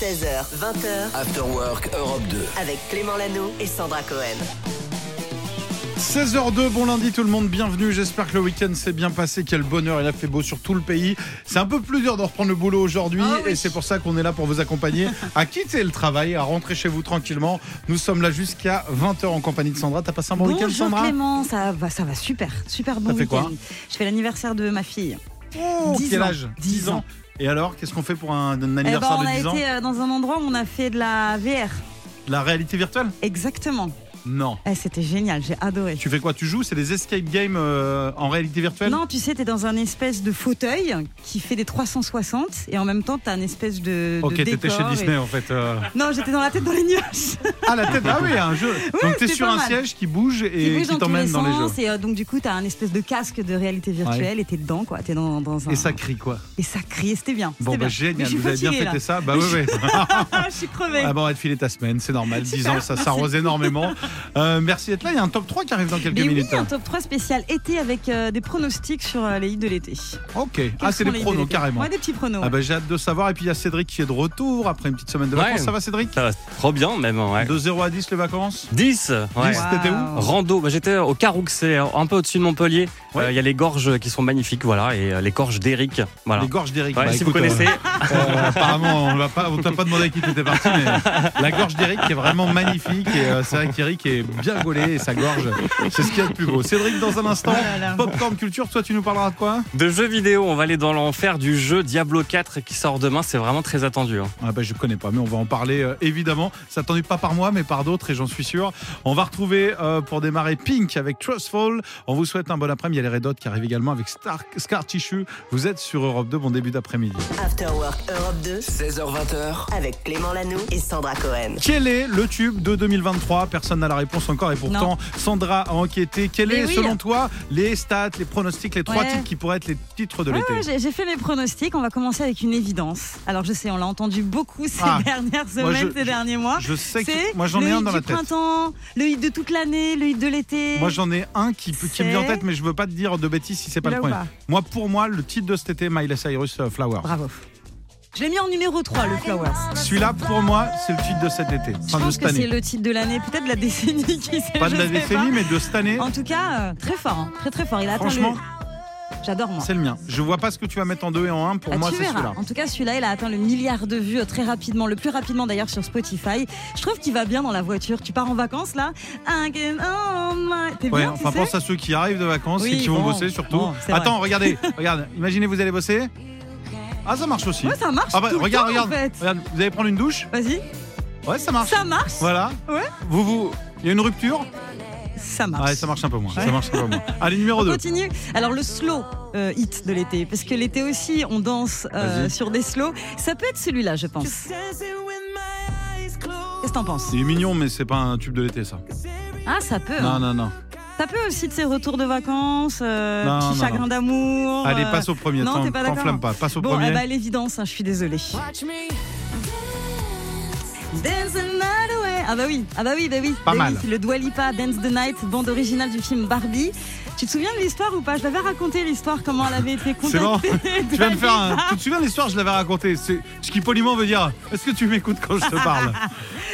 16h, 20h, After Work Europe 2. avec Clément Lano et Sandra Cohen. 16h02, bon lundi tout le monde, bienvenue. J'espère que le week-end s'est bien passé. Quel bonheur, il a fait beau sur tout le pays. C'est un peu plus dur de reprendre le boulot aujourd'hui Ah oui. et c'est pour ça qu'on est là pour vous accompagner à quitter le travail, à rentrer chez vous tranquillement. Nous sommes là jusqu'à 20h en compagnie de Sandra. T'as passé un bon week-end, Bonjour Sandra? Clément, ça va, ça va super, super bon week-end. quoi? Je fais l'anniversaire de ma fille. Oh, 10 Quel ans. âge? 10 ans. Et alors, qu'est-ce qu'on fait pour un, un Eh ben, anniversaire on de a 10 ans été euh, dans un endroit où on a fait de la VR. La réalité virtuelle? Exactement. Non. Eh, C'était génial, j'ai adoré. Tu fais quoi Tu joues? C'est des escape games euh, en réalité virtuelle? Non, tu sais, t'es dans un espèce de fauteuil qui fait des 360 et en même temps, t'as un espèce de, de Ok, t'étais décor chez et- Disney en fait. euh. Non, j'étais dans la tête dans les nuages. Ah, la tête, ah oui, un jeu. Donc t'es sur pas un mal. siège qui bouge et bouge qui dans tous t'emmène les dans les jeux. sens et euh, donc du coup, t'as un espèce de casque de réalité virtuelle et t'es dedans, quoi. T'es dans, dans un. Et ça crie quoi Et ça crie, c'était bien. Bon, c'était bah bien. Mais génial, je suis vous avez bien fatiguée, fêté là. ça Bah oui, oui. je suis crevée. Ah bon, on va te filer ta semaine, c'est normal. 10 ans, ça s'arrose énormément. Euh, merci d'être là. Il y a un top 3 qui arrive dans quelques Mais minutes. oui, un top 3 spécial été avec euh, des pronostics sur euh, les hits de l'été. Ok. Quels Ah, c'est les pronos, carrément. Ouais, des petits pronos. Ah bah j'ai hâte de savoir. Et puis il y a Cédric qui est de retour après une petite semaine de Ouais. vacances. Ça va Cédric Ça va trop bien même, ouais. De 0 à 10 les vacances 10 ouais. 10, t'étais où. Rando, bah, j'étais au Caroux, c'est un peu au-dessus de Montpellier. Il Ouais. y a les gorges qui sont magnifiques, voilà, et euh, les gorges d'Eric. Voilà. Les gorges d'Eric. Ouais, Bah, si vous connaissez, euh, euh, apparemment, on va pas, on t'a pas demandé à qui t'étais parti, mais la gorge d'Eric qui est vraiment magnifique. Et euh, c'est vrai qu'Eric est bien gaulé et sa gorge, c'est ce qu'il y a de plus beau. Cédric, dans un instant, Oh. Popcorn Culture, toi tu nous parleras de quoi de jeux vidéo, on va aller dans l'enfer du jeu Diablo 4 qui sort demain, c'est vraiment très attendu. hein. Ah bah, je connais pas, mais on va en parler euh, évidemment. C'est attendu pas par moi, mais par d'autres, et j'en suis sûr. On va retrouver euh, pour démarrer Pink avec Trustful. On vous souhaite un bon après-midi. Il y a les Red Hot qui arrivent également avec Star, Scar Tissue. Vous êtes sur Europe 2. Bon début d'après-midi. After Work Europe 2 16h20h. avec Clément Lano et Sandra Cohen. Quel est le tube de 2023 Personne n'a la réponse encore, et pourtant Sandra a enquêté. Quel Mais est, oui. selon toi, les stats, les pronostics, les trois Ouais. titres qui pourraient être les titres de Ouais, l'été ouais, j'ai- fait mes pronostics. On va commencer avec une évidence. Alors, je sais, on l'a entendu beaucoup ces Ah. dernières semaines, je- ces derniers mois. Je sais que moi j'en le ai un hit dans la du tête. printemps, le hit de toute l'année, le hit de l'été. Moi j'en ai un qui, qui me vient en tête, mais je veux pas te dire de bêtises si c'est pas Là le premier. Moi pour moi le titre de cet été, Miley Cyrus euh, Flower. Bravo. Je l'ai mis en numéro 3, le Flowers. Celui-là, pour moi, c'est le titre de cet été. Je Enfin, de pense cette que c'est le titre de l'année, peut-être de la décennie qui s'est Pas de la décennie, pas. mais de cette année. En tout cas, euh, très fort, hein, très très fort. Il a Franchement, le... J'adore moi. c'est le mien. Je vois pas ce que tu vas mettre en deux et en un. Pour Ah, moi, c'est celui-là. En tout cas, celui-là, il a atteint le milliard de vues euh, très rapidement, le plus rapidement d'ailleurs sur Spotify. Je trouve qu'il va bien dans la voiture. Tu pars en vacances là? T'es Ouais, bien, enfin, pense à ceux qui arrivent de vacances Oui, et qui vont bosser surtout. bon, c'est vrai. Attends, regardez, regarde. Imaginez, vous allez bosser. Ah, ça marche aussi. Ouais, ça marche. Ah bah, tout le regarde, temps, regarde, En fait. regarde. Vous allez prendre une douche Vas-y. Ouais, ça marche. Ça marche. Voilà. Ouais. Vous, vous. Il y a une rupture Ça marche. Ouais, ça marche un peu moins. Ça marche un peu moins. Allez, numéro On 2. continue. Alors le slow euh, hit de l'été, parce que l'été aussi, on danse euh, sur des slows. Ça peut être celui-là, je pense. Qu'est-ce que t'en penses? Il est mignon, mais c'est pas un tube de l'été, ça. Ah, ça peut. Non, hein. non, non. Ça peut aussi de ces retours de vacances, euh, Non, petit non, chagrin non. d'amour. Allez, euh, passe au premier. non, t'es pas d'accord T'enflamme pas. Passe au Bon, premier. eh ben, l'évidence, hein, je suis désolée. Dance the night away. Ah bah oui, ah bah oui, bah oui. Pas Bah mal. oui, le Dua Lipa, Dance the Night, bande originale du film Barbie. Tu te souviens de l'histoire ou pas? Je l'avais raconté l'histoire, comment elle avait été C'est bon. contactée. Tu viens de faire un... Tu te souviens de l'histoire Je l'avais raconté. C'est ce qui poliment veut dire Est-ce que tu m'écoutes quand je te parle?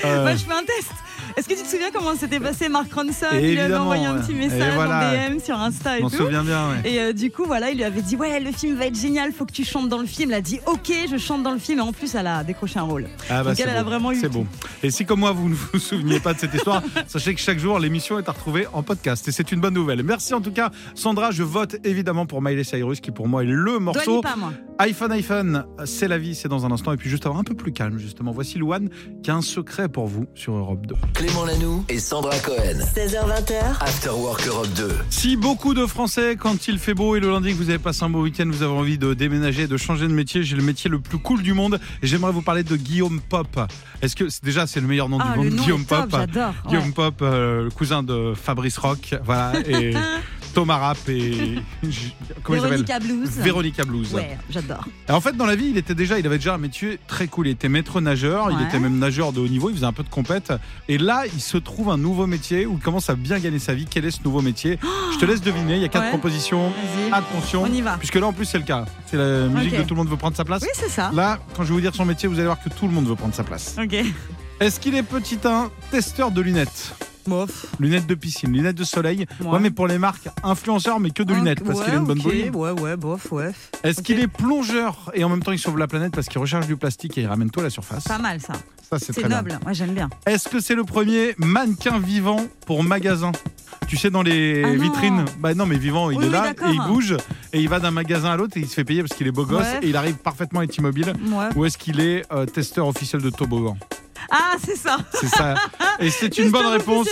Euh. Bah, je fais un test. Est-ce que tu te souviens comment s'était passé Mark Ronson? Il lui avait envoyé un petit Et message voilà. en DM sur Insta et On tout. se souvient bien, ouais. Et euh, du coup, voilà, il lui avait dit Ouais, le film va être génial, faut que tu chantes dans le film. Elle a dit Ok, je chante dans le film. Et en plus, elle a décroché un rôle. Ah bah, Donc elle, elle a vraiment eu C'est beau. Et si comme moi vous ne vous souveniez pas de cette histoire, sachez que chaque jour l'émission est à retrouver en podcast et c'est une bonne nouvelle. Merci en tout cas Sandra, je vote évidemment pour Miley Cyrus qui pour moi est le morceau. Lipa, moi. iPhone iPhone, c'est la vie, c'est dans un instant et puis juste avoir un peu plus calme justement. Voici Louane qui a un secret pour vous sur Europe 2. Clément Lanoux et Sandra Cohen. 16h20h, After Work Europe 2. Si beaucoup de Français, quand il fait beau et le lundi que vous avez passé un beau week-end, vous avez envie de déménager, de changer de métier, j'ai le métier le plus cool du monde et j'aimerais vous parler de Guillaume Pop. Est-ce que c'est- déjà c'est le meilleur nom Ah, du monde, le nom Guillaume est top, Pop j'adore. Guillaume ouais. Pop, euh, le cousin de Fabrice Rock, voilà. Et Thomas Rapp et. Comment Véronica Blues. Véronica Blues. Ouais, j'adore. En fait, dans la vie, il était déjà, il avait déjà un métier très cool. Il était maître nageur, il était même nageur de haut niveau, il faisait un peu de compète. Et là, il se trouve un nouveau métier où il commence à bien gagner sa vie. Quel est ce nouveau métier? Je te laisse deviner. Il y a quatre Ouais. propositions. Attention. On y va. Puisque là, en plus, c'est le cas. C'est la musique Ok. de tout le monde veut prendre sa place. Oui, c'est ça. Là, quand je vais vous dire son métier, vous allez voir que tout le monde veut prendre sa place. Ok. Est-ce qu'il est petit 1 testeur de lunettes Bof. Lunettes de piscine, lunettes de soleil. Ouais, Ouais. mais pour les marques influenceurs, mais que de lunettes parce Ouais, qu'il a une bonne ok. bouille. Ouais, ouais, bof, ouais. Est-ce qu'il est plongeur et en même temps il sauve la planète parce qu'il recharge du plastique et il ramène tout à la surface Pas mal ça. Ça, c'est très bien. noble. Moi, j'aime bien. Est-ce que c'est le premier mannequin vivant pour magasin tu sais, dans les Ah non. vitrines, bah non, mais vivant, il Oui, est oui, là et il bouge et il va d'un magasin à l'autre et il se fait payer parce qu'il est beau gosse Ouais. et il arrive parfaitement à être immobile. Ouais. Ou est-ce qu'il est euh, testeur officiel de toboggan Ah, c'est ça. C'est ça. Et c'est une bonne réponse.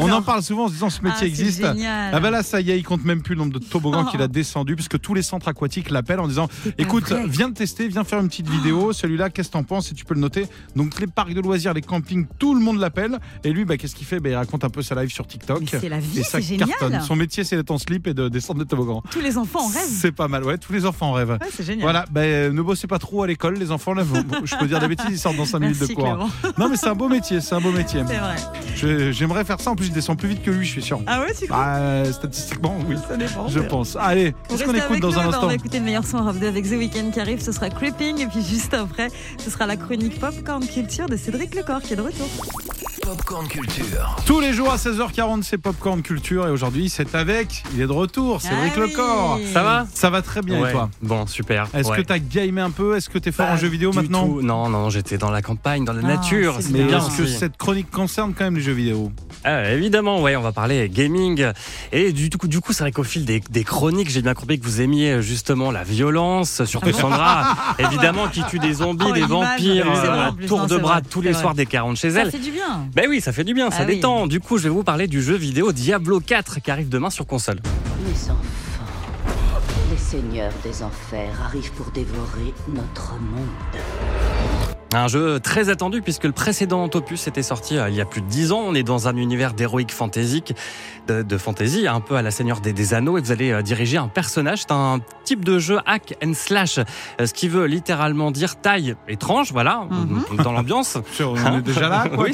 On en parle souvent en se disant ce métier Ah, existe. génial. Ah bah là, ça y est, il compte même plus le nombre de toboggans Oh. qu'il a descendu, puisque tous les centres aquatiques l'appellent en disant Écoute, viens de tester, viens faire une petite vidéo. Celui-là, qu'est-ce que t'en penses? Et tu peux le noter. Donc, les parcs de loisirs, les campings, tout le monde l'appelle. Et lui, bah, qu'est-ce qu'il fait? Bah, Il raconte un peu sa live sur TikTok. C'est la vie, c'est génial. cartonne. Son métier, c'est d'être en slip et de descendre des toboggans. Tous les enfants en rêvent. C'est pas mal, ouais. Tous les enfants en rêvent. Ouais, c'est génial. Voilà, bah, ne bossez pas trop à l'école, les enfants. Là, je peux dire des bêtises, ils sortent dans 5 minutes de cours. Clément. Non, mais c'est un beau métier, c'est un beau métier. C'est vrai. Je- J'aimerais faire ça. En plus, je descends plus vite que lui, je suis sûr. Ah ouais, tu crois Bah, statistiquement, oui. Ça dépend. Je pense. Allez, qu'est-ce qu'on restez écoute avec dans nous, un instant On va écouter le meilleur son 2 avec The Weeknd qui arrive. Ce sera Creeping. Et puis juste après, ce sera la chronique Popcorn Culture de Cédric Lecor qui est de retour. Popcorn Culture. Tous les jours à 16h40, c'est Popcorn Culture et aujourd'hui, c'est avec, il est de retour, Cédric Ah oui. Lecor. Ça va? Ça va très bien et toi? Bon, super. Est-ce Ouais. que t'as gamé un peu? Est-ce que t'es fort en jeux vidéo du maintenant? tout. Non, non, j'étais dans la campagne, dans la Ah, c'était Mais est-ce que cette chronique concerne quand même les jeux vidéo Ah, évidemment, ouais, on va parler gaming. Et du coup, du coup c'est vrai qu'au fil des, des chroniques, j'ai bien compris que vous aimiez euh, justement la violence, surtout Sandra, évidemment, qui tue des zombies, Oh, des vampires, vrai, euh, tour non, de bras vrai, tous les vrai. soirs qu'elle rentre chez Ça elle. fait du bien. Ben oui, ça fait du bien, ça Ah oui. détend. Du coup, je vais vous parler du jeu vidéo Diablo 4 qui arrive demain sur console. Mes enfants, les seigneurs des enfers arrivent pour dévorer notre monde. Un jeu très attendu puisque le précédent opus était sorti euh, il y a plus de 10 ans. On est dans un univers d'héroïque fantasy, de, de fantasy, un peu à la Seigneur des, des Anneaux, et vous allez euh, diriger un personnage. C'est un type de jeu hack and slash, euh, ce qui veut littéralement dire taille étrange, voilà, Mhm. dans l'ambiance. On en est déjà là quoi, oui,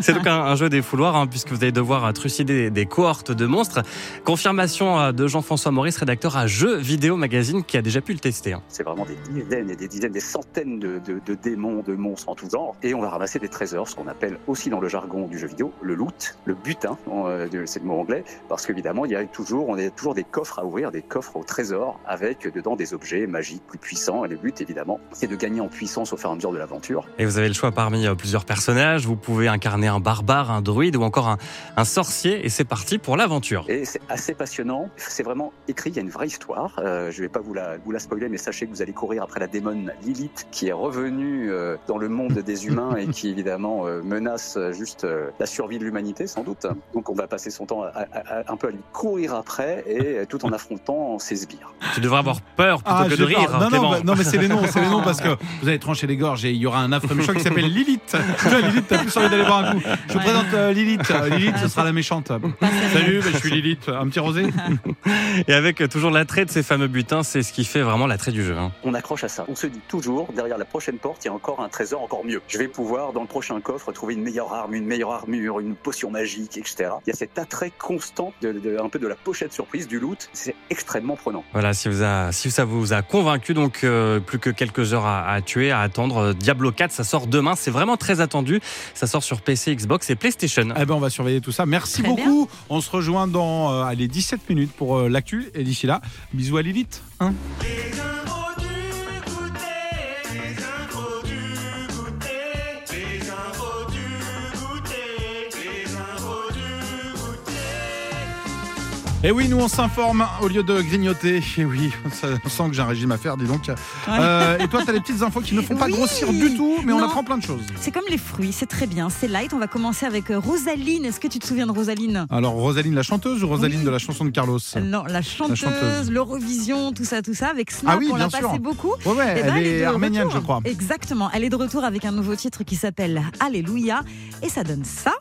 c'est donc, un, un jeu des fouloirs, hein, puisque vous allez devoir trucider des, des cohortes de monstres. Confirmation de Jean-François Maurice, rédacteur à Jeux Vidéo Magazine, qui a déjà pu le tester. hein. C'est vraiment des dizaines et des dizaines, des centaines de, de- de démons, de monstres en tout genre. Et on va ramasser des trésors, ce qu'on appelle aussi dans le jargon du jeu vidéo le loot, le butin, euh, c'est le mot anglais, parce qu'évidemment, il y a toujours, on a toujours des coffres à ouvrir, des coffres au trésor, avec dedans des objets magiques plus puissants. Et le but, évidemment, c'est de gagner en puissance au fur et à mesure de l'aventure. Et vous avez le choix parmi euh, plusieurs personnages. Vous pouvez incarner un barbare, un druide ou encore un, un sorcier. Et c'est parti pour l'aventure. Et c'est assez passionnant. C'est vraiment écrit. Il y a une vraie histoire. Euh, je vais pas vous la, vous la spoiler, mais sachez que vous allez courir après la démone Lilith, qui est revenue euh, dans le monde des humains et qui évidemment euh, menace euh, juste euh, la survie de l'humanité, sans doute. Donc on va passer son temps à- à- à- un peu à lui courir après et euh, tout en affrontant ses sbires. Tu devrais avoir peur plutôt Ah, que de rire, Non, non, bah, non, mais c'est les noms, c'est les noms parce que vous allez trancher les gorges et il y aura un affreux méchant qui s'appelle Lilith. Tu vois, Lilith, t'as plus envie d'aller voir un coup. Je vous Ouais. présente euh, Lilith. Euh, Lilith, ce sera la méchante. Salut, bah, je suis Lilith. Un petit rosé Et avec euh, toujours l'attrait de ces fameux butins, c'est ce qui fait vraiment l'attrait du jeu. hein. On accroche à ça. On se dit toujours, derrière la prochaine porte, il y a encore un trésor encore mieux. Je vais pouvoir, dans le prochain coffre, trouver une meilleure arme, une meilleure armure, une potion magique, etc. Il y a cet attrait constant de, de- un peu de la pochette surprise du loot. C'est extrêmement prenant. Voilà, si, vous a, si ça vous a convaincu, donc euh, plus que quelques heures à, à tuer, à attendre. Euh, Diablo 4, ça sort demain. C'est vraiment très attendu. Ça sort sur PC, Xbox et PlayStation. Eh ben, on va surveiller tout ça. Merci Très beaucoup. On se rejoint dans euh, allez, 17 minutes pour euh, l'actu. Et d'ici là, bisous à Lilith. hein. Et oui, nous on s'informe au lieu de grignoter. Et oui, ça, on sent que j'ai un régime à faire, dis donc. Euh, et toi, tu as des petites infos qui ne font pas Oui. grossir du tout, mais on apprend plein de choses. C'est comme les fruits, c'est très bien, c'est light. On va commencer avec euh, Rosaline. Est-ce que tu te souviens de Rosaline? Alors, Rosaline la chanteuse ou Rosaline Oui. de la chanson de Carlos? Non, la chanteuse, chanteuse. l'Eurovision, tout ça, tout ça. Avec Snap, Ah oui, on l'a passé beaucoup. Ouais, ouais, Eh elle, ben, est, de arménienne, retour. je crois. Exactement. Elle est de retour avec un nouveau titre qui s'appelle Alléluia. Et ça donne ça.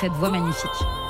Cette voix magnifique.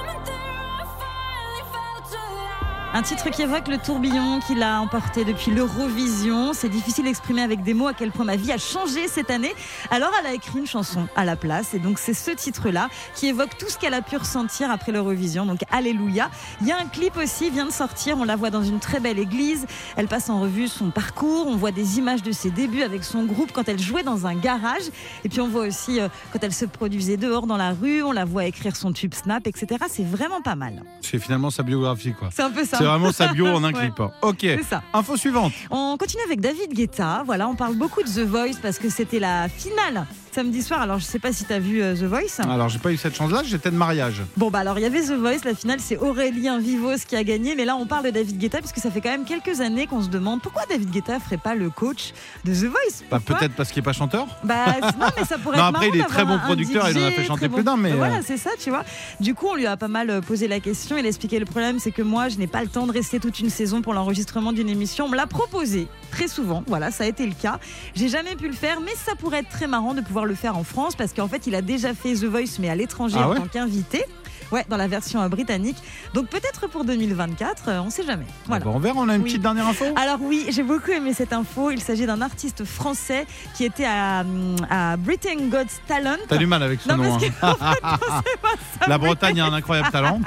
Un titre qui évoque le tourbillon qu'il a emporté depuis l'Eurovision. C'est difficile d'exprimer avec des mots à quel point ma vie a changé cette année. Alors elle a écrit une chanson à la place et donc c'est ce titre-là qui évoque tout ce qu'elle a pu ressentir après l'Eurovision. Donc Alléluia. Il y a un clip aussi, vient de sortir. On la voit dans une très belle église. Elle passe en revue son parcours. On voit des images de ses débuts avec son groupe quand elle jouait dans un garage. Et puis on voit aussi euh, quand elle se produisait dehors dans la rue. On la voit écrire son tube Snap, etc. C'est vraiment pas mal. C'est finalement sa biographie, quoi. C'est un peu ça. Vraiment sa bio en un Ouais. clip. Ok. C'est ça. Info suivante. On continue avec David Guetta. Voilà, on parle beaucoup de The Voice parce que c'était la finale samedi soir. Alors, je sais pas si tu as vu euh, The Voice. Alors, j'ai pas eu cette chance-là, j'étais de mariage. Bon, bah alors, il y avait The Voice. La finale, c'est Aurélien Vivos qui a gagné. Mais là, on parle de David Guetta puisque ça fait quand même quelques années qu'on se demande pourquoi David Guetta ferait pas le coach de The Voice. Bah, peut-être parce qu'il est pas chanteur. Bah non, mais ça pourrait Non, être après, il est très bon producteur, il en a fait chanter plus d'un, mais, Voilà, euh, c'est ça, tu vois. Du coup, on lui a pas mal euh, posé la question. Il a expliqué le problème, c'est que moi, je n'ai pas le temps de rester toute une saison pour l'enregistrement d'une émission. On me l'a proposé très souvent. Voilà, ça a été le cas. J'ai jamais pu le faire, mais ça pourrait être très marrant de pouvoir le faire en France parce qu'en fait, il a déjà fait The Voice, mais à l'étranger Ah en tant qu'invité. Ouais, dans la version euh, britannique. Donc peut-être pour 2024, euh, on sait jamais. Voilà. Bon, on verra, on a une Oui. petite dernière info. Alors oui, j'ai beaucoup aimé cette info. Il s'agit d'un artiste français qui était à, hum, à Britain Got Talent. T'as du mal avec ce nom. parce hein. en fait, non, c'est pas ça. La Bretagne a un incroyable talent.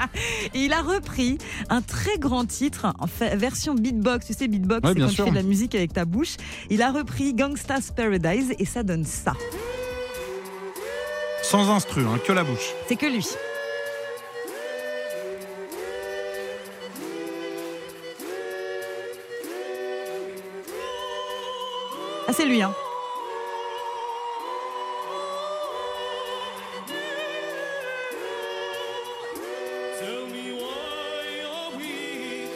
Et il a repris un très grand titre en fait, version beatbox. Tu sais, beatbox, Ouais, c'est quand tu fais de la musique avec ta bouche. Il a repris Gangsta's Paradise et ça donne ça. Sans instru, hein, que la bouche. C'est que lui. Ah, c'est lui, hein.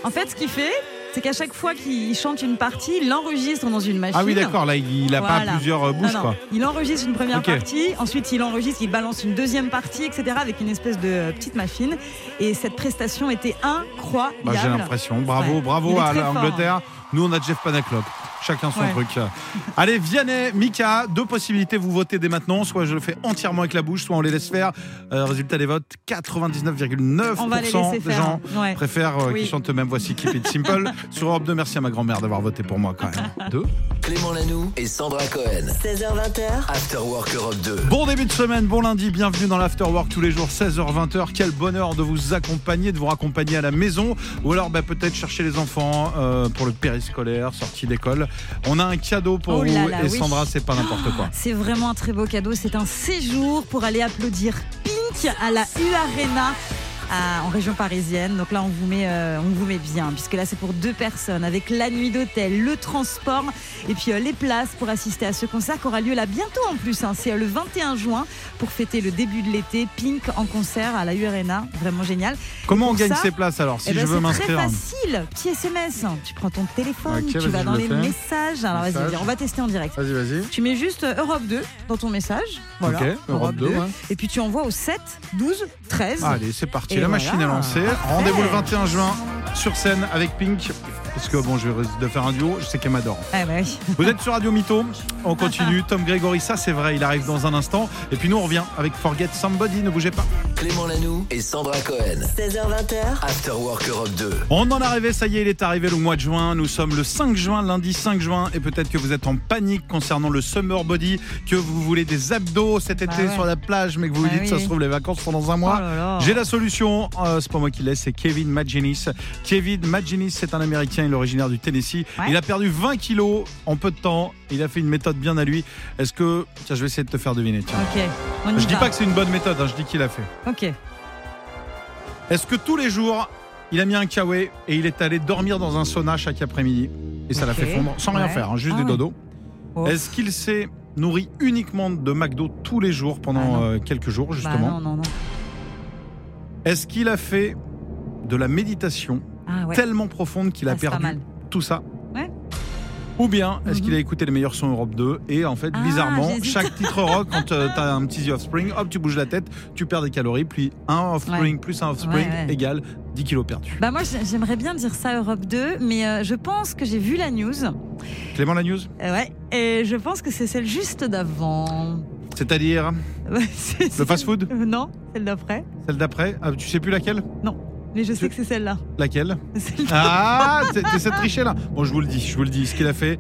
En fait, ce qu'il fait, c'est qu'à chaque fois qu'il chante une partie, il l'enregistre dans une machine. Ah oui, d'accord, là, il a pas plusieurs euh, bouches, Non, non. quoi. Il enregistre une première partie, ensuite il enregistre, il balance une deuxième partie, etc. avec une espèce de euh, petite machine. Et cette prestation était incroyable. Bah, J'ai l'impression. Bravo, Ouais. bravo à l'Angleterre. Nous, on a Jeff Panaclock. Chacun son Ouais. truc. Allez, Vianney, Mika, deux possibilités. Vous votez dès maintenant. Soit je le fais entièrement avec la bouche, soit on les laisse faire. Euh, résultat des votes 99,9% On va les laisser des gens Ouais. préfèrent euh, Oui. qu'ils chantent eux-mêmes. Voici Keep It Simple. Sur Europe 2, merci à ma grand-mère d'avoir voté pour moi quand même. Deux. Clément Lanoux et Sandra Cohen. 16h20h, After Work Europe 2. Bon début de semaine, bon lundi, bienvenue dans l'Afterwork tous les jours 16h-20h. Quel bonheur de vous accompagner, de vous raccompagner à la maison ou alors bah, peut-être chercher les enfants euh, pour le périscolaire, sortie d'école. On a un cadeau pour Oh vous là et oui. Sandra, c'est pas n'importe quoi. C'est vraiment un très beau cadeau. C'est un séjour pour aller applaudir Pink à la U Arena. À- en région parisienne. Donc là, on vous met, euh, on vous met bien, puisque là, c'est pour deux personnes, avec la nuit d'hôtel, le transport, et puis euh, les places pour assister à ce concert qui aura lieu là bientôt en plus. hein. C'est euh, le 21 juin pour fêter le début de l'été. Pink en concert à la U Arena, vraiment génial. Comment on gagne ça, ces places alors si Eh ben, je veux c'est très m'inscrire facile. Petit SMS. Tu prends ton téléphone, tu vas dans le les fais. messages. Alors vas-y, on va tester en direct. Vas-y, vas-y. Tu mets juste Europe 2 dans ton message. Voilà. Ok, Europe 2. ouais. Et puis tu envoies au 7, 12, 13. Allez, c'est parti. Et la voilà. machine est lancée. Rendez-vous le 21 juin sur scène avec Pink. Parce que bon, je risque de faire un duo. Je sais qu'elle m'adore. Ah bah oui. Vous êtes sur Radio Mytho, on continue. Tom Grégory, ça c'est vrai, il arrive dans un instant. Et puis nous on revient avec Forget Somebody, ne bougez pas. Clément Lanoux et Sandra Cohen. 16h20h, After Work Europe 2. On en est arrivé, ça y est, il est arrivé le mois de juin. Nous sommes le 5 juin, lundi 5 juin. Et peut-être que vous êtes en panique concernant le Summer Body, que vous voulez des abdos cet été Bah ouais. sur la plage, mais que vous vous Bah dites oui. ça se trouve les vacances sont dans un Oh mois. là. J'ai la solution, euh, c'est pas moi qui l'ai, c'est Kevin Magenis. Kevin Magenis, c'est un Américain, il est originaire du Tennessee. Ouais. Il a perdu 20 kilos en peu de temps. Il a fait une méthode bien à lui. Est-ce que, tiens, je vais essayer de te faire deviner. Tiens. Ok. On Je dis va. pas que c'est une bonne méthode, hein, je dis qu'il a fait. Ok. Est-ce que tous les jours, il a mis un kawaii et il est allé dormir dans un sauna chaque après-midi? Et ça l'a fait fondre sans rien faire, hein, juste Ah des dodos Oh. Est-ce qu'il s'est nourri uniquement de McDo tous les jours Ah pendant non. euh, quelques jours Bah justement? non, non, non. Est-ce qu'il a fait de la méditation Ah ouais. tellement profonde qu'il a Ah, perdu tout ça Ouais. Ou bien est-ce Mhm. qu'il a écouté les meilleurs sons Europe 2 et en fait Ah, bizarrement chaque titre rock quand euh, t'as un petit The Offspring hop tu bouges la tête tu perds des calories puis un Offspring plus un Offspring Ouais, égale 10 kilos perdus. Bah moi j'ai- j'aimerais bien dire ça Europe 2, mais euh, je pense que j'ai vu la news. Clément la news? Euh, ouais. Et je pense que c'est celle juste d'avant. C'est-à-dire le fast-food? Non, celle d'après. Celle d'après? Ah, Tu sais plus laquelle? Mais je sais que c'est celle-là. Laquelle Celle- Ah, t'essaies de tricher là Bon, je vous le dis, je vous le dis. Ce qu'il a fait,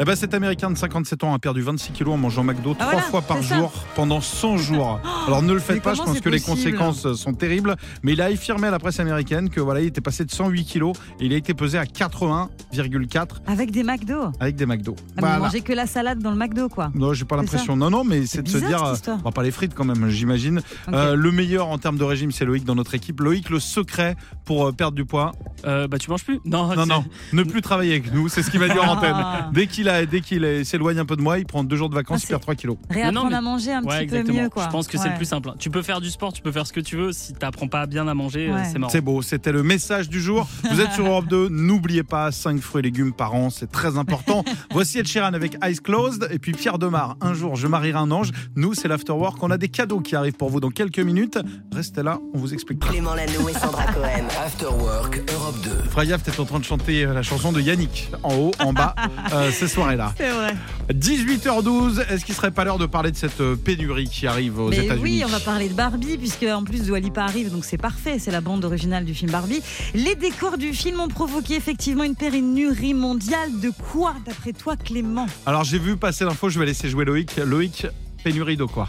eh ben, cet Américain de 57 ans a perdu 26 kilos en mangeant McDo Ah trois voilà, fois par ça. jour pendant 100 jours. Alors ne le faites Mais pas, je pense que les conséquences sont terribles. Mais il a affirmé à la presse américaine que voilà, il était passé de 108 kilos et il a été pesé à 81,4 Avec des McDo. avec des McDo. Ah, Voilà. manger que la salade dans le McDo, quoi. Non, j'ai pas l'impression. Non, non, mais c'est de se dire, euh, va pas les frites quand même, j'imagine. Euh, le meilleur en termes de régime, c'est Loïc dans notre équipe. Loïc, le secret pour euh, perdre du poids, Euh, bah tu manges plus Non, Non, non, ne plus travailler avec nous, c'est ce qu'il m'a dit en Ah. antenne. Dès qu'il a, dès qu'il s'éloigne un peu de moi, il prend deux jours de vacances, Ah, il perd 3 kilos. Réapprendre mais- à manger un Ouais, petit peu mieux, quoi. Je pense que c'est le plus simple. Tu peux faire du sport, tu peux faire ce que tu veux. Si t'apprends pas bien à manger, euh, Ouais. c'est mort. C'est beau, c'était le message du jour. Vous êtes sur Europe 2, n'oubliez pas 5 fruits et légumes par an, c'est très important. Voici Ed Sheeran avec Eyes Closed et puis Pierre Demar. Un jour, je marierai un ange. Nous, c'est l'Afterwork. On a des cadeaux qui arrivent pour vous dans quelques minutes. Restez là, on vous explique. Clément Lanoux et Sandra Cohen. After Work Europe 2. Frayaf, t'es en train de chanter euh, la chanson de Yannick, en haut, en bas, euh, ces soirées-là. C'est vrai. 18h12, est-ce qu'il serait pas l'heure de parler de cette euh, pénurie qui arrive aux Mais États-Unis? oui, on va parler de Barbie, puisque en plus Dua Lipa arrive, donc c'est parfait, c'est la bande originale du film Barbie. Les décors du film ont provoqué effectivement une pénurie mondiale. De quoi, d'après toi, Clément? Alors j'ai vu passer l'info, je vais laisser jouer Loïc. Loïc, pénurie de quoi?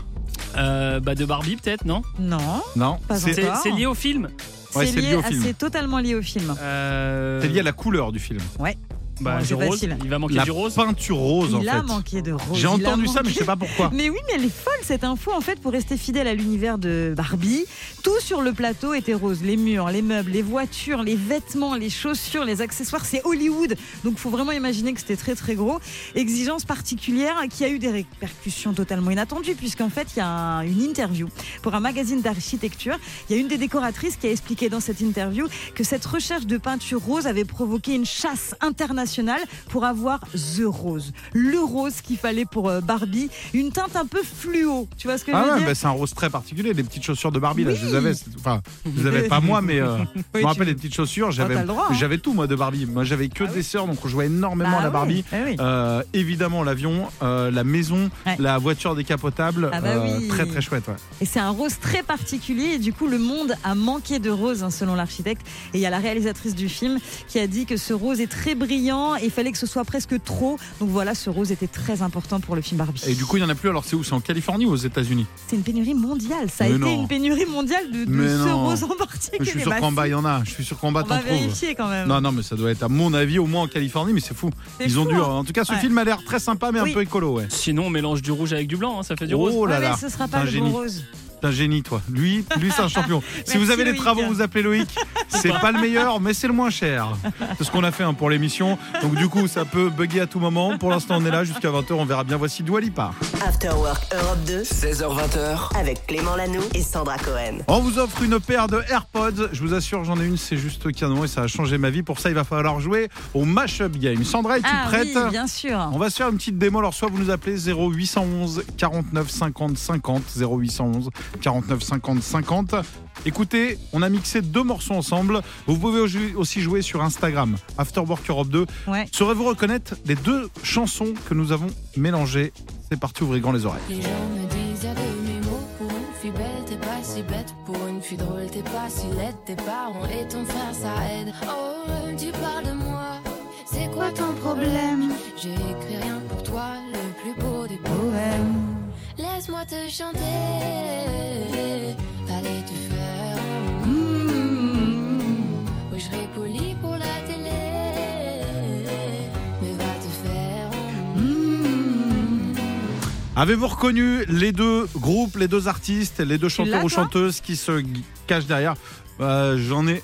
Euh, bah de Barbie peut-être, non? Non, Non Pas C'est C'est Encore c'est lié au film. Ouais, c'est lié au film. c'est totalement lié au film. Euh, c'est lié à la couleur du film. Bah, Ouais, du c'est rose. facile. Il va manquer La du rose. peinture rose en Il fait. a manqué de rose. J'ai il entendu ça, mais je sais pas pourquoi. Mais oui, mais elle est folle cette info en fait pour rester fidèle à l'univers de Barbie. Tout sur le plateau était rose, les murs, les meubles, les voitures, les vêtements, les chaussures, les accessoires, c'est Hollywood. Donc faut vraiment imaginer que c'était très très gros. Exigence particulière qui a eu des répercussions totalement inattendues puisqu'en fait il y a un- une interview pour un magazine d'architecture. Il y a une des décoratrices qui a expliqué dans cette interview que cette recherche de peinture rose avait provoqué une chasse internationale pour avoir The Rose, le rose qu'il fallait pour euh, Barbie, une teinte un peu fluo. Tu vois ce que je Ah veux ouais, dire bah, c'est un rose très particulier. Les petites chaussures de Barbie, là, Oui. je les avais. Enfin, je les avais pas moi, mais euh, je Oui, me rappelle les petites chaussures. J'avais, droit, hein. j'avais tout moi de Barbie. Moi, j'avais que des sœurs, donc on jouait énormément Bah à la ouais, Barbie. eh oui. Euh, évidemment l'avion, euh, la maison, Ouais. la voiture décapotable, Ah bah oui. très très chouette. ouais. Et c'est un rose très particulier et du coup le monde a manqué de rose hein, selon l'architecte. Et il y a la réalisatrice du film qui a dit que ce rose est très brillant et il fallait que ce soit presque trop. Donc voilà, ce rose était très important pour le film Barbie. Et du coup, il y en a plus. Alors c'est où? C'est en Californie ou aux États-Unis? C'est une pénurie mondiale. Ça a Mais été non. une pénurie mondiale de, de ce non. rose en particulier. Je suis sûr Bah, qu'en bas il y en a. Je suis sûr qu'en bas On t'en va trouves. vérifier quand même. Non, non, mais ça doit être à mon avis au moins en Californie, mais c'est fou. C'est Ils ont fou, dû. hein. En tout cas, ce Ouais. film a l'air très sympa, mais Oui. un peu écolo, ouais. Sinon, on mélange du rouge avec du blanc, hein, ça fait du rose. Oh là Ouais, là, mais ce sera c'est pas un le génie. rose. T'es un génie, toi. Lui, lui c'est un champion. si Merci, vous avez les Loïc. travaux, vous appelez Loïc. C'est pas le meilleur, mais c'est le moins cher. C'est ce qu'on a fait hein, pour l'émission. Donc du coup, ça peut bugger à tout moment. Pour l'instant, on est là jusqu'à 20h. On verra bien. Voici Dua Lipa. After Work Europe 2 16h20h. avec Clément Lanoux et Sandra Cohen. On vous offre une paire de AirPods. Je vous assure, j'en ai une, c'est juste canon et ça a changé ma vie. Pour ça, il va falloir jouer au Mashup Game. Sandra, es-tu Ah prête oui, bien sûr. On va se faire une petite démo. Alors, soit vous nous appelez 0811 49 50 50. 0811 49 50 50. Écoutez, on a mixé deux morceaux ensemble. Vous pouvez au- aussi jouer sur Instagram, Afterwork Europe 2. Ouais. Saurez-vous reconnaître les deux chansons que nous avons mélangées? C'est parti, ouvrez grand les oreilles. Les gens me disent de mes mots pour une fille belle, t'es pas si bête. Pour une fille drôle, t'es pas si laide. Tes parents et ton frère, ça aide. Oh, tu parles de moi, c'est quoi ton problème? J'ai écrit rien pour toi, le plus beau des poèmes. Laisse-moi te chanter, fallait te faire. Mm. Oui, je serai poli pour la télé, mais va te faire. Mm. Avez-vous reconnu les deux groupes, les deux artistes, les deux chanteurs ou chanteuses qui se cachent derrière? Euh, J'en ai,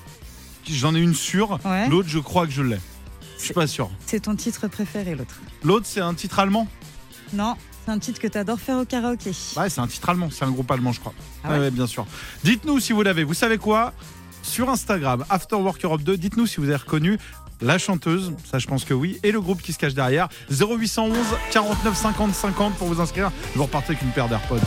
j'en ai une sûre. Ouais. L'autre, je crois que je l'ai. Je suis pas sûr. C'est ton titre préféré, l'autre. L'autre, c'est un titre allemand? Non, c'est un titre que t'adores faire au karaoké. Ouais, c'est un titre allemand. C'est un groupe allemand, je crois. Ah ouais ouais, bien sûr. Dites-nous si vous l'avez. Vous savez quoi? Sur Instagram, Afterwork Europe 2, dites-nous si vous avez reconnu la chanteuse, ça je pense que oui, et le groupe qui se cache derrière. 0811 49 50 50 pour vous inscrire. Vous repartez avec une paire d'AirPods.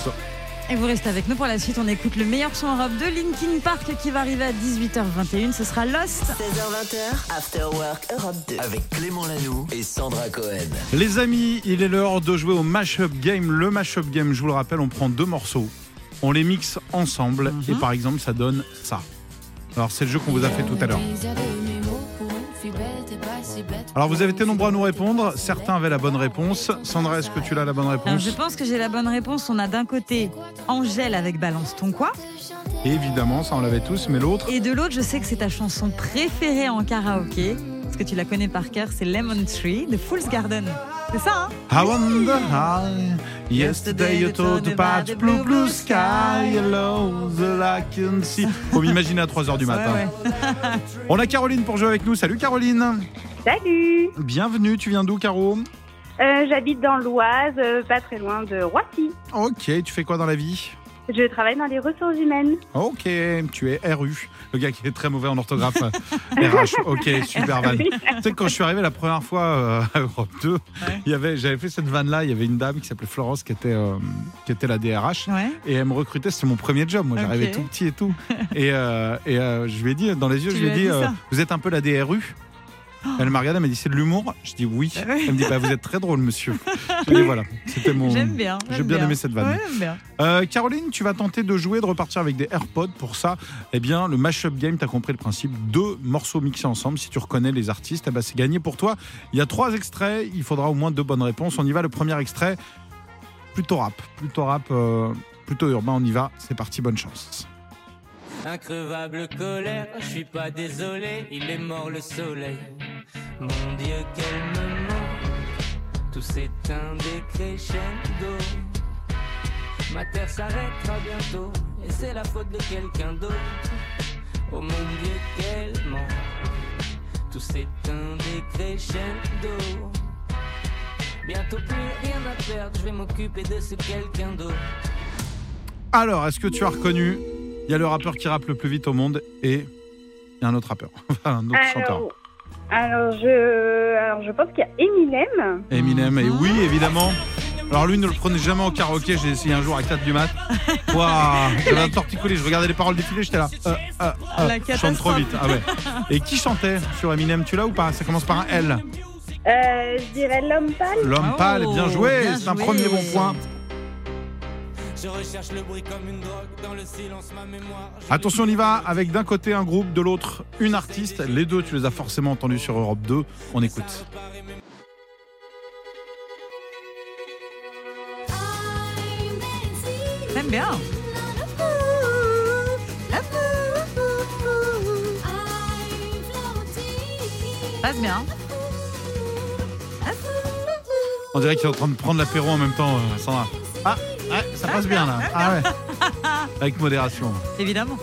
Et vous restez avec nous pour la suite. On écoute le meilleur son Europe de Linkin Park qui va arriver à 18h21. Ce sera Lost. 16h20, After Work Europe 2. Avec Clément Lanoux et Sandra Cohen. Les amis, il est l'heure de jouer au Mashup Game. Le Mashup Game, je vous le rappelle, on prend deux morceaux, on les mixe ensemble et par exemple, ça donne ça. Alors, c'est le jeu qu'on vous a fait tout à l'heure. Alors, vous avez été nombreux à nous répondre. Certains avaient la bonne réponse. Sandra, est-ce que tu as la bonne Alors, réponse je pense que j'ai la bonne réponse. On a d'un côté Angèle avec Balance ton quoi Et Évidemment, ça on l'avait tous, mais l'autre Et de l'autre, je sais que c'est ta chanson préférée en karaoké. Parce que tu la connais par cœur, c'est Lemon Tree de Fool's Garden. C'est ça, hein I wonder how yesterday you talked about blue blue sky yellow Faut m'imaginer à 3h du matin. Ouais, ouais. On a Caroline pour jouer avec nous. Salut Caroline. Salut Bienvenue, tu viens d'où Caro? Euh, J'habite dans l'Oise, euh, pas très loin de Roissy. Ok, tu fais quoi dans la vie? Je travaille dans les ressources humaines. Ok, tu es RU, le gars qui est très mauvais en orthographe. RH, ok, super van. Tu sais que quand je suis arrivé la première fois euh, à Europe 2, il y avait, j'avais fait cette vanne-là, il y avait une dame qui s'appelait Florence qui était, euh, qui était la DRH. Ouais. Et elle me recrutait, c'était mon premier job. Moi, j'arrivais tout petit et tout. Et, euh, et euh, je lui ai dit, dans les yeux, Tu je lui ai dit, euh, vous êtes un peu la DRU Elle m'a regardé, elle m'a dit, c'est de l'humour? Je dis oui. Elle me dit, bah, vous êtes très drôle, monsieur. Je dis, voilà, c'était mon. J'aime bien. J'ai j'aime bien aimé cette vanne. Ouais, bien. Euh, Caroline, tu vas tenter de jouer, de repartir avec des AirPods. Pour ça, eh bien, le mashup game, tu as compris le principe. Deux morceaux mixés ensemble. Si tu reconnais les artistes, eh ben, c'est gagné pour toi. Il y a trois extraits. Il faudra au moins deux bonnes réponses. On y va. Le premier extrait, plutôt rap. Plutôt rap, euh, plutôt urbain. On y va. C'est parti. Bonne chance. Increvable colère, je suis pas désolé, il est mort le soleil. Mon Dieu, quel me manque, tout s'éteint des crescendo. Ma terre s'arrêtera bientôt, et c'est la faute de quelqu'un d'autre. Oh mon Dieu, quel manque, tout s'éteint des crescendo. Bientôt plus rien à perdre, je vais m'occuper de ce quelqu'un d'autre. Alors, est-ce que tu as reconnu Il y a le rappeur qui rappe le plus vite au monde et il y a un autre rappeur, Enfin, un autre chanteur. Alors, je, alors, je pense qu'il y a Eminem. Eminem, et oui, évidemment. Alors lui, ne le prenez jamais au karaoké. J'ai essayé un jour à 4 du mat. Waouh, j'avais un torticolis. Je regardais les paroles défiler, j'étais là. Euh, euh, euh, La je chante trop vite. Ah ouais. Et qui chantait sur Eminem Tu l'as ou pas? Ça commence par un L. Euh, je dirais L'homme pâle. L'homme Oh, pâle, bien joué. bien C'est un joué. premier bon point. Je recherche le bruit comme une drogue dans le silence, ma mémoire. Je Attention, on y va avec d'un côté un groupe, de l'autre une artiste. Les deux, tu les as forcément entendus sur Europe 2. On écoute. J'aime bien. Passe bien. On dirait qu'il est en train de prendre l'apéro en même temps, euh, Sandra. Ah, ouais, ça passe bien là. Ah ouais. Avec modération. Évidemment.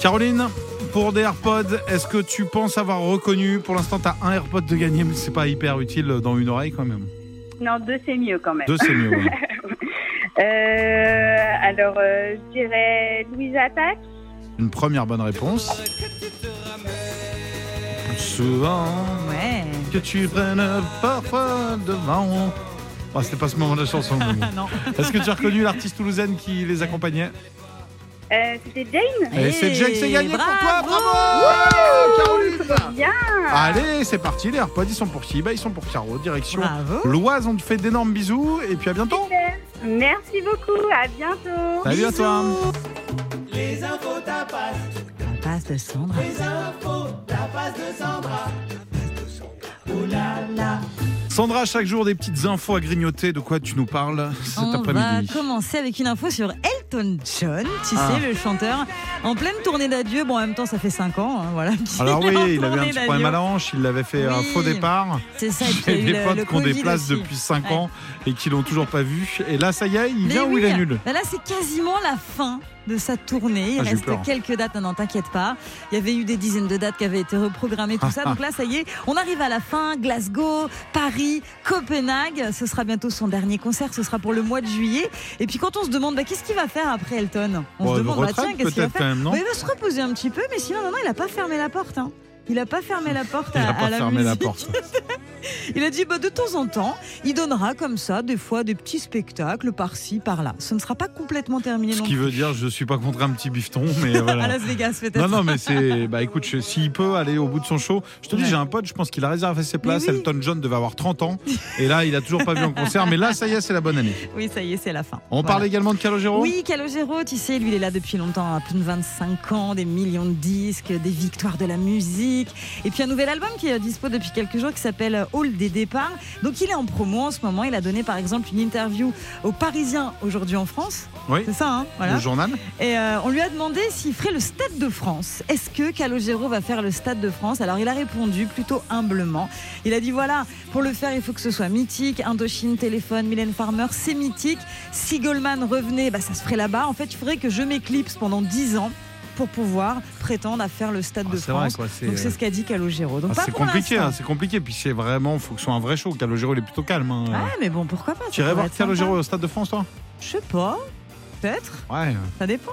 Caroline, pour des AirPods, est-ce que tu penses avoir reconnu? Pour l'instant, tu as un AirPod de gagné, mais c'est pas hyper utile dans une oreille quand même. Non, deux, c'est mieux quand même. Deux, c'est mieux. ouais. Euh, alors, euh, je dirais Louise Attaque. Une première bonne réponse. Souvent Ouais. Que tu prennes parfois devant. Oh, c'était pas ce moment de la chanson. mais bon. non. Est-ce que tu as reconnu l'artiste toulousaine qui les accompagnait Euh, C'était Jane. Et c'est Jake, c'est gagné pour toi, bravo bravo Caroline Bien. Allez, c'est parti, les AirPods, ils sont pour qui Bah, ils sont pour Caro, direction Bravo. l'Oise, on te fait d'énormes bisous, et puis à bientôt Super. Merci beaucoup. À bientôt. Salut à toi La passe de Sandra. Sandra, chaque jour des petites infos à grignoter, de quoi tu nous parles cet On va après-midi commencer avec une info sur Elton John, tu Ah. sais, le chanteur, en pleine tournée d'adieu. Bon, en même temps, ça fait 5 ans, hein, voilà. Alors oui, il avait un petit problème à la hanche, il avait fait un Oui. faux départ. C'est ça, et puis il y a J'ai des le- potes places aussi. depuis 5 Ouais. ans et qui l'ont toujours pas vu. Et là, ça y est, il vient ou oui. il annule Bah Là, c'est quasiment la fin de sa tournée. Il Ah, reste quelques dates, non, t'inquiète pas. Il y avait eu des dizaines de dates qui avaient été reprogrammées, tout ça. Donc là, ça y est, on arrive à la fin. Glasgow, Paris, Copenhague. Ce sera bientôt son dernier concert. Ce sera pour le mois de juillet. Et puis quand on se demande, bah, qu'est-ce qu'il va faire après Elton? On Bon, se demande, bah, tiens, qu'est-ce qu'il va faire? même, non? Bah, Il va se reposer un petit peu, mais sinon, non, non, il a pas fermé la porte. hein. Il a pas fermé la porte Il à, a pas à la fermé la musique. porte. Il a dit bah, de temps en temps, il donnera comme ça des fois des petits spectacles par-ci, par-là. Ce ne sera pas complètement terminé Ce non qui plus. veut dire, je suis pas contre un petit bifton, mais À voilà. Las Vegas peut-être. Non, non, mais c'est. Bah écoute, s'il peut aller au bout de son show, je te dis, j'ai un pote, je pense qu'il a réservé ses places. oui. Elton John devait avoir 30 ans. Et là, il a toujours pas vu en concert. Mais là, ça y est, c'est la bonne année. Oui, ça y est, c'est la fin. On Voilà. parle également de Calogero? Oui, Calogero, tu sais, lui, il est là depuis longtemps, à plus de 25 ans, des millions de disques, des victoires de la musique. Et puis un nouvel album qui est dispo depuis quelques jours qui s'appelle Hall des départs. Donc il est en promo en ce moment. Il a donné par exemple une interview aux Parisiens aujourd'hui en France. Oui. C'est ça, hein voilà. Le journal Et euh, on lui a demandé s'il ferait le Stade de France. Est-ce que Calogero va faire le Stade de France? Alors il a répondu plutôt humblement. Il a dit voilà, pour le faire, il faut que ce soit mythique. Indochine, téléphone, Mylène Farmer, c'est mythique. Si Goldman revenait, bah, ça se ferait là-bas. En fait, il faudrait que je m'éclipse pendant 10 ans pour pouvoir prétendre à faire le Stade Ah, de c'est vrai, France. quoi, c'est- Donc c'est ce qu'a dit Calogero. Donc Ah, C'est compliqué, hein, c'est compliqué. Puis c'est vraiment, faut que ce soit un vrai show. Calogero, il est plutôt calme. hein. Ah, mais bon, pourquoi pas Tu irais voir. Calogero au Stade de France, toi? Je sais pas. Peut-être. Ouais. Ça dépend.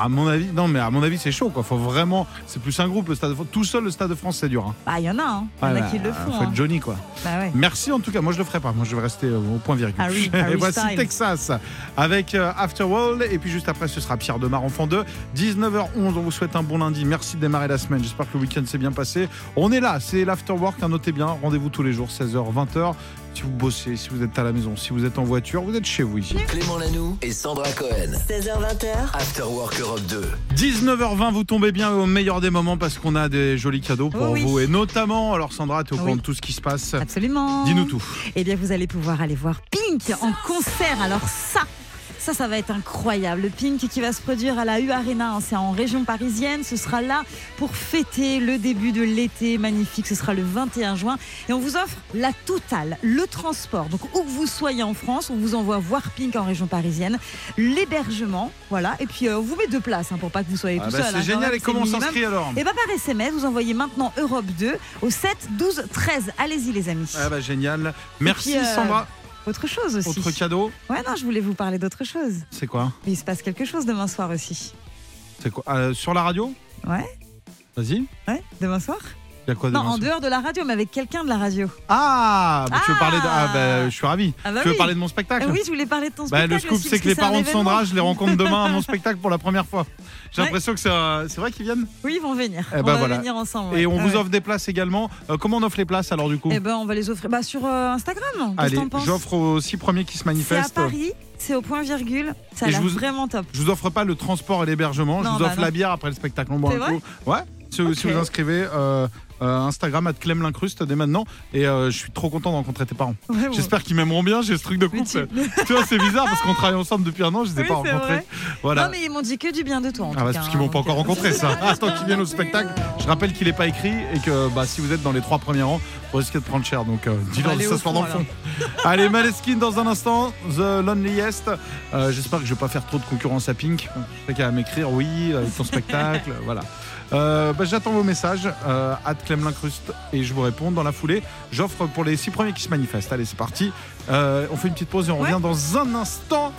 À mon avis, non, mais à mon avis, c'est chaud, quoi. Faut vraiment. C'est plus un groupe, le Stade de France. Tout seul, le Stade de France, c'est dur. hein. Bah, il y en a, hein. Il y en a bah, qui le font. Faut hein. être Johnny, quoi. Bah ouais. Merci en tout cas. Moi, je le ferai pas. Moi, je vais rester euh, au point virgule. Harry- et Harry voici Styles. Texas avec euh, Afterworld. Et puis juste après, ce sera Pierre Demar, enfant 2. 19h11. On vous souhaite un bon lundi. Merci de démarrer la semaine. J'espère que le week-end s'est bien passé. On est là. C'est l'Afterwork. hein, notez bien. Rendez-vous tous les jours, 16h, 20h. Si vous bossez, si vous êtes à la maison, si vous êtes en voiture, vous êtes chez vous ici. Clément Lanoux et Sandra Cohen. 16h20h, After Work Europe 2. 19h20, vous tombez bien au meilleur des moments parce qu'on a des jolis cadeaux pour Oh oui. vous. Et notamment, alors Sandra, tu es au courant Oui. de tout ce qui se passe. Absolument. Dis-nous tout. Eh bien, vous allez pouvoir aller voir Pink en concert. Alors ça. Ça, ça va être incroyable. Le Pink qui va se produire à la U Arena, hein, c'est en région parisienne. Ce sera là pour fêter le début de l'été magnifique. Ce sera le 21 juin. Et on vous offre la totale, le transport. Donc, où que vous soyez en France, on vous envoie voir Pink en région parisienne. L'hébergement, voilà. Et puis, euh, on vous met deux places hein, pour pas que vous soyez Ah tout bah, seul. c'est hein, génial. même, Et comment s'inscrit alors? Et bah par SMS, vous envoyez maintenant Europe 2 au 7 12 13. Allez-y les amis. Ah bah, génial. Merci puis, euh, Sandra. Autre chose aussi. Autre cadeau, Ouais, non, je voulais vous parler d'autre chose. c'est quoi Il se passe quelque chose demain soir aussi. C'est quoi Euh, Sur la radio Ouais, Vas-y. ouais, demain soir Il y a quoi Non, en dehors de la radio, mais avec quelqu'un de la radio. Ah, bah, tu veux Ah parler de. Ah, bah, je suis ravi. Ah bah tu veux oui. parler de mon spectacle Ah oui, je voulais parler de ton Bah, spectacle. le scoop, aussi, c'est parce que les un parents de événement. Sandra, je les rencontre demain à mon spectacle pour la première fois. J'ai Ouais. l'impression que c'est euh, c'est vrai qu'ils viennent. Oui, ils vont venir. Eh on ben va voilà. venir ensemble. ouais. Et on Ouais, vous ouais. offre des places également. Euh, comment on offre les places alors du coup Eh ben, on va les offrir bah, sur euh, Instagram. Qu'est-ce que Allez, t'en penses j'offre aux six premiers qui se C'est à manifestent. Paris, c'est au point virgule. Ça a Et je l'air vous- vraiment top. Je vous offre pas le transport et l'hébergement, je Non, vous bah offre non. la bière après le spectacle. On boit C'est un coup. Ouais. Si, si Ok. vous inscrivez euh, euh, Instagram à Clem Lincruste dès maintenant. Et euh, je suis trop content de rencontrer tes parents. Ouais. J'espère qu'ils m'aimeront bien. J'ai ce truc de couple. tu- vois, c'est bizarre parce qu'on travaille ensemble depuis un an. Je les ai Oui, pas rencontrés. Voilà. Non, mais ils m'ont dit que du bien de toi. En Ah tout bah, c'est cas, parce qu'ils m'ont hein, pas donc, encore euh, rencontré ça. Attends qu'ils viennent au spectacle. Je rappelle qu'il n'est pas écrit et que bah, si vous êtes dans les trois premiers rangs, vous risquez de prendre cher. Donc euh, dis-leur de s'asseoir dans le fond. Allez, Maleskin dans un instant. The Loneliest. J'espère que je vais pas faire trop de concurrence à Pink. Je sais qu'elle va m'écrire oui avec ton spectacle. voilà. Euh, bah, J'attends vos messages euh, à Clem Lincruste et je vous réponds dans la foulée. J'offre pour les six premiers qui se manifestent. Allez, c'est parti. Euh, on fait une petite pause et on Ouais. revient dans un instant.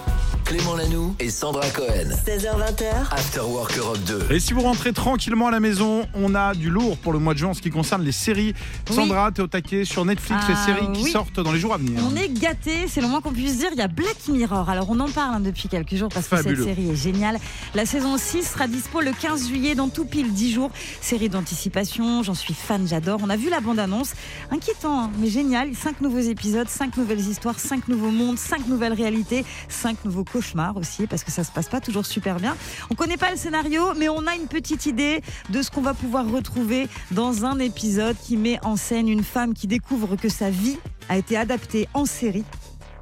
Clément Lanoux et Sandra Cohen. 16h20h, After Work Europe 2. Et si vous rentrez tranquillement à la maison, on a du lourd pour le mois de juin en ce qui concerne les séries. Oui. Sandra, t'es au taquet sur Netflix, les Ah, séries qui oui. sortent dans les jours à venir. On est gâtés, c'est le moins qu'on puisse dire. Il y a Black Mirror. Alors on en parle hein, depuis quelques jours parce que cette série est géniale. La saison 6 sera dispo le 15 juillet dans tout pile 10 jours. Série d'anticipation, j'en suis fan, j'adore. On a vu la bande-annonce. Inquiétant, hein, mais génial. 5 nouveaux épisodes, 5 nouvelles histoires, 5 nouveaux mondes, 5 nouvelles réalités, 5 nouveaux cauchemars aussi parce que ça se passe pas toujours super bien. On connaît pas le scénario, mais on a une petite idée de ce qu'on va pouvoir retrouver dans un épisode qui met en scène une femme qui découvre que sa vie a été adaptée en série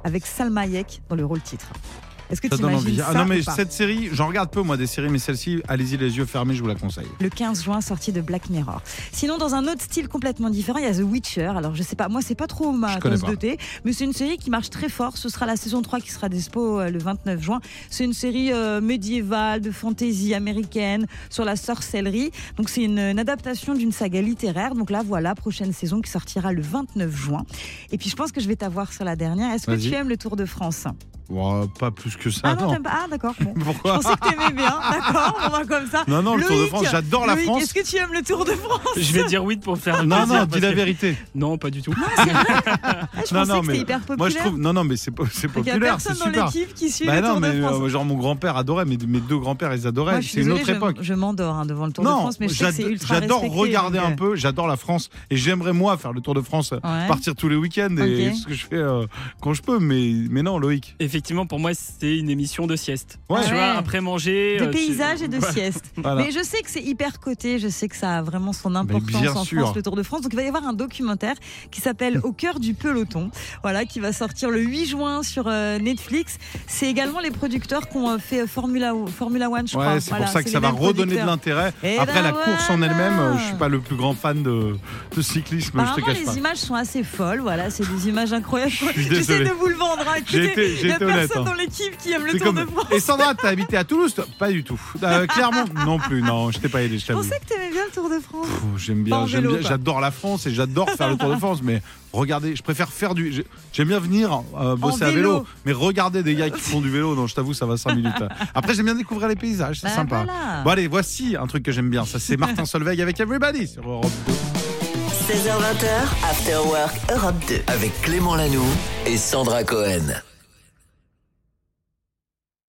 avec Salma Hayek dans le rôle titre. Est-ce que tu imagines envie. ça Ah non, mais cette série, j'en regarde peu moi des séries, mais celle-ci, allez-y les yeux fermés, je vous la conseille. le 15 juin, sortie de Black Mirror. Sinon, dans un autre style complètement différent, il y a The Witcher. Alors, je sais pas, moi, c'est pas trop ma tasse de thé, mais c'est une série qui marche très fort. Ce sera la saison 3 qui sera dispo euh, le 29 juin. C'est une série euh, médiévale, de fantasy américaine, sur la sorcellerie. Donc, c'est une, une adaptation d'une saga littéraire. Donc là, voilà, prochaine saison qui sortira le 29 juin. Et puis, je pense que je vais t'avoir sur la dernière. Est-ce que tu aimes le Tour de France? Bon, pas plus que ça. Ah non, non. t'aimes pas Ah d'accord. Bon. Je Pourquoi pensais que t'aimais bien. D'accord, on va comme ça. Non, non, le Tour de Loïc, France, j'adore la Loïc, France. Est-ce que tu aimes le Tour de France Je vais dire oui pour faire Non, plaisir, non, dis parce la que- vérité. Non, pas du tout. Ah, Je non, pensais non, que mais hyper populaire. moi je trouve, non, non, mais c'est po- c'est Donc, il y a populaire, c'est personne dans l'équipe qui suit Bah le non, Tour mais de France. euh, genre mon grand-père adorait, mes, mes deux grands-pères ils adoraient. C'est une autre époque. Je m'endors hein, devant le Tour de Non, France, mais je sais que c'est j'ado- ultra j'adore regarder un euh, peu, j'adore la France et j'aimerais moi faire le Tour de France, partir tous les week-ends et ce que je fais euh, quand je peux, mais, mais non, Loïc. Effectivement, pour moi, c'est une émission de sieste. Ouais. Tu Ouais. vois, après manger. De euh, tu- paysage et de Voilà. sieste. Voilà. Mais je sais que c'est hyper coté, je sais que ça a vraiment son importance bien en sûr. France, le Tour de France. Donc il va y avoir un documentaire qui s'appelle Au cœur du peloton, voilà, qui va sortir le 8 juin sur euh, Netflix. C'est également les producteurs qui ont euh, fait Formula, Formula One, je crois. Ouais, c'est Voilà, pour ça que c'est ça va redonner de l'intérêt. Et Après ben la course en elle-même, euh, je suis pas le plus grand fan de, de cyclisme, je te cache les pas. images sont assez folles. Voilà, c'est des images incroyables. suis J'essaie de vous le vendre. hein. J'ai Écoutez, été- été honnête, personne hein. dans l'équipe qui aime le Tour comme- de France. Et Sandra, t'as habité à Toulouse toi? Pas du tout. Euh, Clermont? Non plus, non, je t'ai pas aidé, je pensais que t'aimais bien le Tour de France. Pff, J'aime bien, j'adore la France et j'adore faire le Tour de France, mais regardez, je préfère faire du. j'ai- J'aime bien venir euh, bosser à vélo. mais regarder des gars qui font du vélo, non, je t'avoue, ça va 5 minutes. Après, j'aime bien découvrir les paysages, c'est Bah, sympa. voilà. Bon, allez, voici un truc que j'aime bien, ça c'est Martin Solveig avec Everybody sur Europe 2. 16h20, After Work Europe 2. Avec Clément Lanoux et Sandra Cohen.